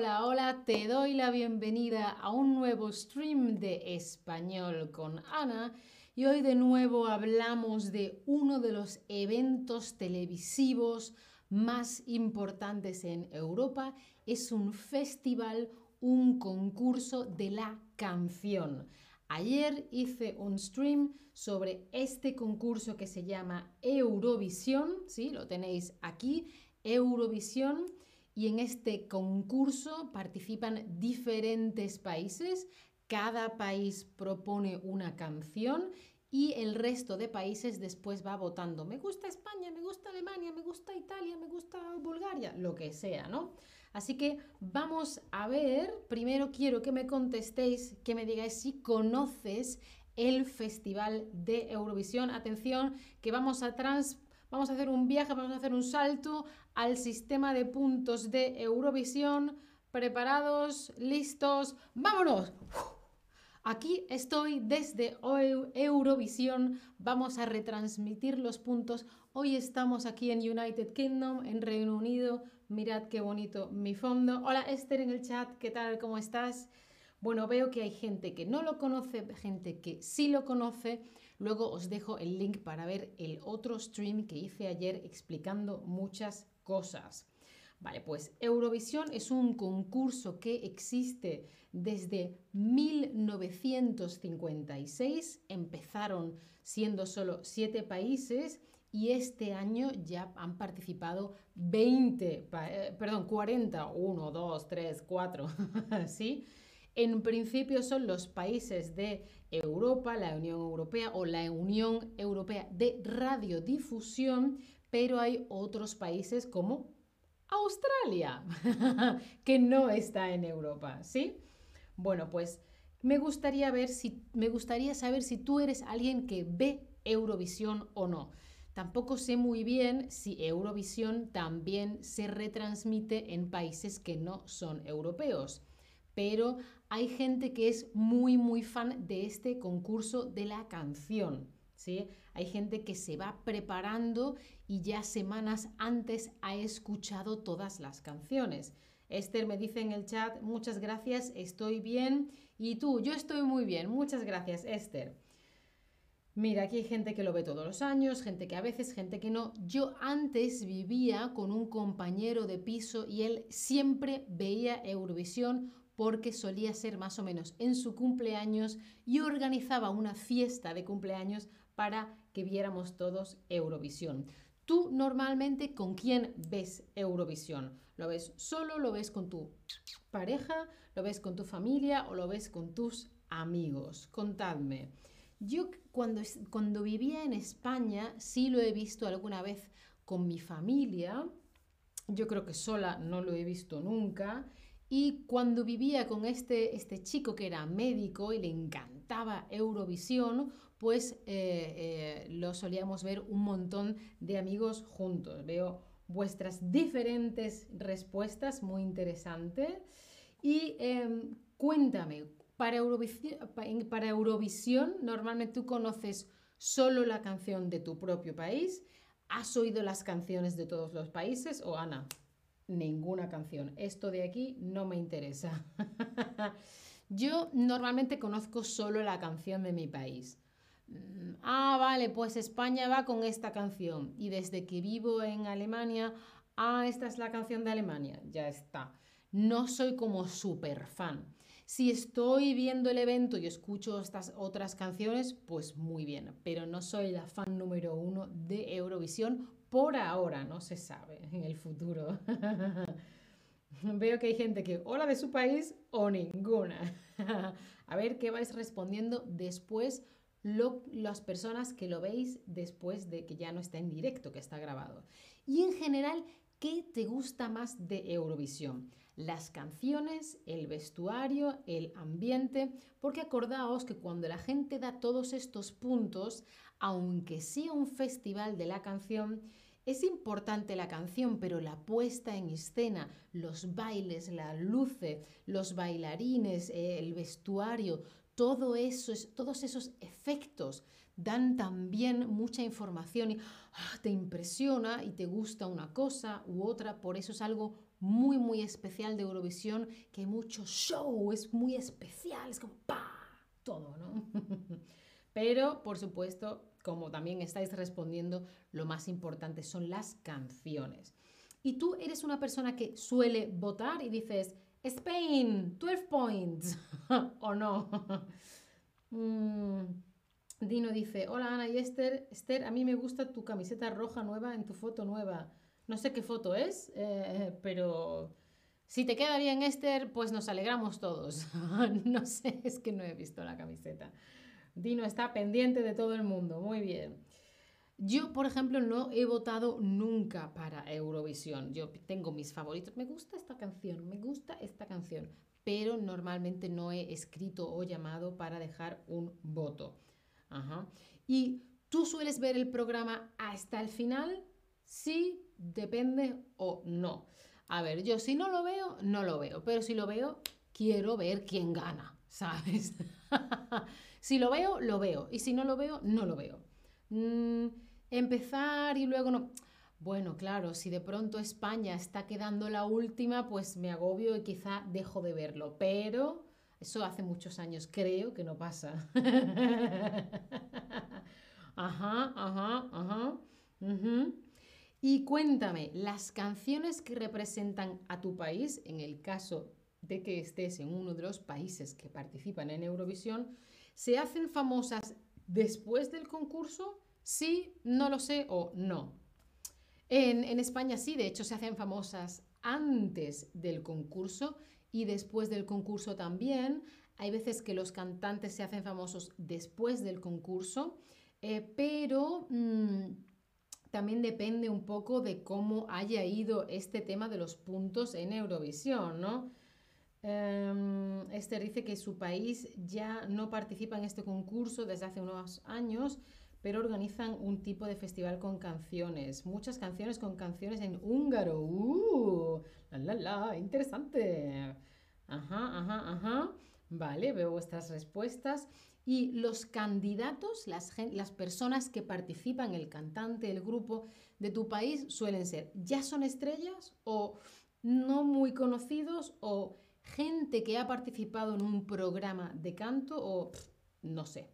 hola, hola, te doy la bienvenida a un nuevo stream de español con Ana y hoy de nuevo hablamos de uno de los eventos televisivos más importantes en Europa. Es un festival, un concurso de la canción. Ayer hice un stream sobre este concurso que se llama Eurovisión, ¿sí? Lo tenéis aquí, Eurovisión. Y en este concurso participan diferentes países. Cada país propone una canción y el resto de países después va votando. Me gusta España, me gusta Alemania, me gusta Italia, me gusta Bulgaria, lo que sea, ¿no? Así que vamos a ver, primero quiero que me contestéis, que me digáis si conoces el Festival de Eurovisión. Atención, que vamos a vamos a hacer un viaje, vamos a hacer un salto al sistema de puntos de Eurovisión. ¿Preparados? ¿Listos? ¡Vámonos! Aquí estoy desde Eurovisión. Vamos a retransmitir los puntos. Hoy estamos aquí en United Kingdom, en Reino Unido. Mirad qué bonito mi fondo. Hola Esther en el chat, ¿qué tal? ¿Cómo estás? Bueno, veo que hay gente que no lo conoce, gente que sí lo conoce. Luego os dejo el link para ver el otro stream que hice ayer explicando muchas cosas. Vale, pues Eurovisión es un concurso que existe desde 1956. Empezaron siendo solo siete países y este año ya han participado 20, eh, perdón, 40, 1, 2, 3, 4, ¿sí? En principio son los países de Europa, la Unión Europea o la Unión Europea de Radiodifusión, pero hay otros países como Australia, que no está en Europa, ¿sí? Bueno, pues me gustaría ver si me gustaría saber si tú eres alguien que ve Eurovisión o no. Tampoco sé muy bien si Eurovisión también se retransmite en países que no son europeos, pero hay gente que es muy, muy fan de este concurso de la canción. ¿sí? Hay gente que se va preparando y ya semanas antes ha escuchado todas las canciones. Esther me dice en el chat, muchas gracias, estoy bien. Y tú, yo estoy muy bien, muchas gracias, Esther. Mira, aquí hay gente que lo ve todos los años, gente que a veces, gente que no. Yo antes vivía con un compañero de piso y él siempre veía Eurovisión porque solía ser más o menos en su cumpleaños y organizaba una fiesta de cumpleaños para que viéramos todos Eurovisión. ¿Tú normalmente con quién ves Eurovisión? ¿Lo ves solo, lo ves con tu pareja, lo ves con tu familia o lo ves con tus amigos? Contadme. Yo cuando, cuando vivía en España sí lo he visto alguna vez con mi familia. Yo creo que sola no lo he visto nunca. Y cuando vivía con este, este chico que era médico y le encantaba Eurovisión, pues eh, eh, lo solíamos ver un montón de amigos juntos. Veo vuestras diferentes respuestas, muy interesante. Y em, cuéntame, para Eurovisión, normalmente tú conoces solo la canción de tu propio país. ¿Has oído las canciones de todos los países? O Ana, ninguna canción. Esto de aquí no me interesa. Yo normalmente conozco solo la canción de mi país. Mm, ah, vale, pues España va con esta canción. Y desde que vivo en Alemania, ah, esta es la canción de Alemania. Ya está. No soy como súper fan. Si estoy viendo el evento y escucho estas otras canciones, pues muy bien, pero no soy la fan número uno de Eurovisión por ahora, no se sabe en el futuro. Veo que hay gente que o la de su país o ninguna. A ver qué vais respondiendo después las personas que lo veis después de que ya no está en directo, que está grabado. Y en general, ¿qué te gusta más de Eurovisión? las canciones, el vestuario, el ambiente, porque acordaos que cuando la gente da todos estos puntos, aunque sea un festival de la canción, es importante la canción, pero la puesta en escena, los bailes, la luces, los bailarines, eh, el vestuario, todo eso, todos esos efectos dan también mucha información y ah, te impresiona y te gusta una cosa u otra, por eso es algo muy, muy especial de Eurovisión, que hay mucho show, es muy especial, es como ¡pa! Todo, ¿no? Pero, por supuesto, como también estáis respondiendo, lo más importante son las canciones. Y tú eres una persona que suele votar y dices, Spain, 12 points, o no. Mm, Dino dice, hola Ana y Esther, Esther, a mí me gusta tu camiseta roja nueva en tu foto nueva. No sé qué foto es, eh, pero si te queda bien Esther, pues nos alegramos todos. no sé, es que no he visto la camiseta. Dino está pendiente de todo el mundo, muy bien. Yo, por ejemplo, no he votado nunca para Eurovisión. Yo tengo mis favoritos. Me gusta esta canción, me gusta esta canción, pero normalmente no he escrito o llamado para dejar un voto. Ajá. ¿Y tú sueles ver el programa hasta el final? Sí, depende o no. A ver, yo si no lo veo, no lo veo, pero si lo veo, quiero ver quién gana, ¿sabes? si lo veo, lo veo, y si no lo veo, no lo veo. Mm, empezar y luego no. Bueno, claro, si de pronto España está quedando la última, pues me agobio y quizá dejo de verlo, pero eso hace muchos años, creo que no pasa. ajá, ajá, ajá. Y cuéntame, las canciones que representan a tu país, en el caso que estés en uno de los países que participan en Eurovisión, ¿se hacen famosas después del concurso? Sí, no lo sé o no. En, España sí, de hecho se hacen famosas antes del concurso y después del concurso también. Hay veces que los cantantes se hacen famosos después del concurso, eh, pero mm, también depende un poco de cómo haya ido este tema de los puntos en Eurovisión, ¿no? Em, Esther dice que su país ya no participa en este concurso desde hace unos años pero organizan un tipo de festival con canciones, muchas canciones con canciones en húngaro. ¡Uh! ¡La, la, la! Interesante. Ajá, ajá, ajá. Vale, veo vuestras respuestas. Y los candidatos, las, las personas que participan, el cantante, el grupo de tu país, suelen ser, ¿ya son estrellas o no muy conocidos o gente que ha participado en un programa de canto o no sé,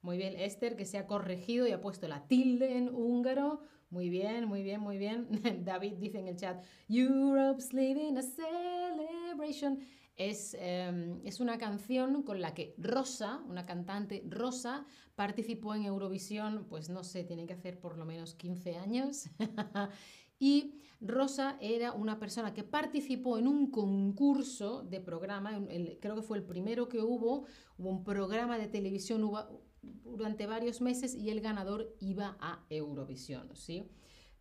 muy bien, Esther, que se ha corregido y ha puesto la tilde en húngaro. Muy bien, muy bien, muy bien. David dice en el chat, Europe's living a celebration. Es, em, es, una canción con la que Rosa, una cantante Rosa, participó en Eurovisión, pues no sé, tiene que hacer por lo menos 15 años. y Rosa era una persona que participó en un concurso de programa, creo que fue el primero que hubo, hubo un programa de televisión, durante varios meses y el ganador iba a Eurovisión.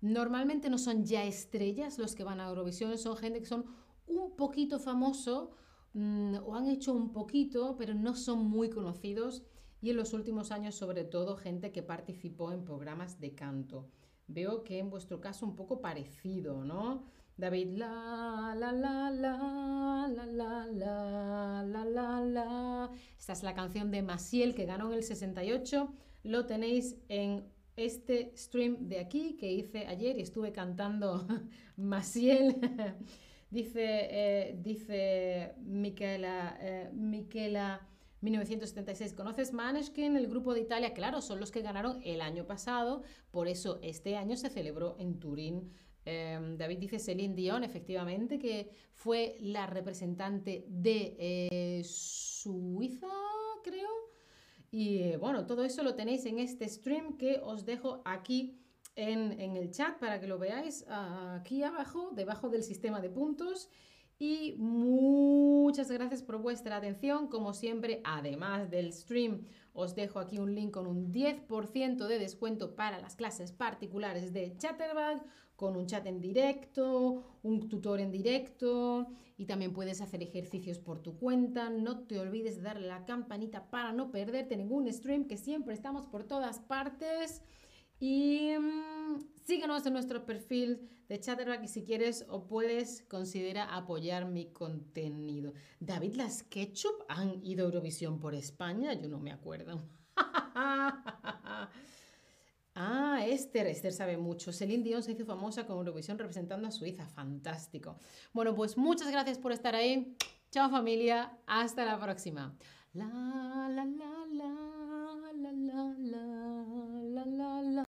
Normalmente no son ya estrellas los que van a Eurovisión, son gente que son un poquito famoso mm, o han hecho un poquito, pero no son muy conocidos y en los últimos años sobre todo gente que participó en programas de canto. Veo que en vuestro caso un poco parecido, ¿no? David, la, la, la, la, la, la, la, la, la, la. Esta es la canción de Maciel que ganó en el 68. Lo tenéis en este stream de aquí que hice ayer y estuve cantando Maciel. dice, eh, dice Miquela, eh, Miquela 1976. ¿Conoces Maneskin, el grupo de Italia? Claro, son los que ganaron el año pasado, por eso este año se celebró en Turín Em, David dice Celine Dion, efectivamente, que fue la representante de eh, Suiza, creo. Y eh, bueno, todo eso lo tenéis en este stream que os dejo aquí en, en el chat para que lo veáis aquí abajo, debajo del sistema de puntos. Y muchas gracias por vuestra atención. Como siempre, además del stream, os dejo aquí un link con un 10% de descuento para las clases particulares de Chatterbug con un chat en directo, un tutor en directo y también puedes hacer ejercicios por tu cuenta. No te olvides de darle la campanita para no perderte ningún stream, que siempre estamos por todas partes. Y mm, síguenos en nuestro perfil de Chatterback y si quieres o puedes, considera apoyar mi contenido. David, ¿las Ketchup han ido a Eurovisión por España? Yo no me acuerdo. ah, Esther, Esther sabe mucho. Celine Dion se hizo famosa con Eurovisión representando a Suiza. Fantástico. Bueno, pues muchas gracias por estar ahí. Chao familia, hasta la próxima. La, la, la, la, الله.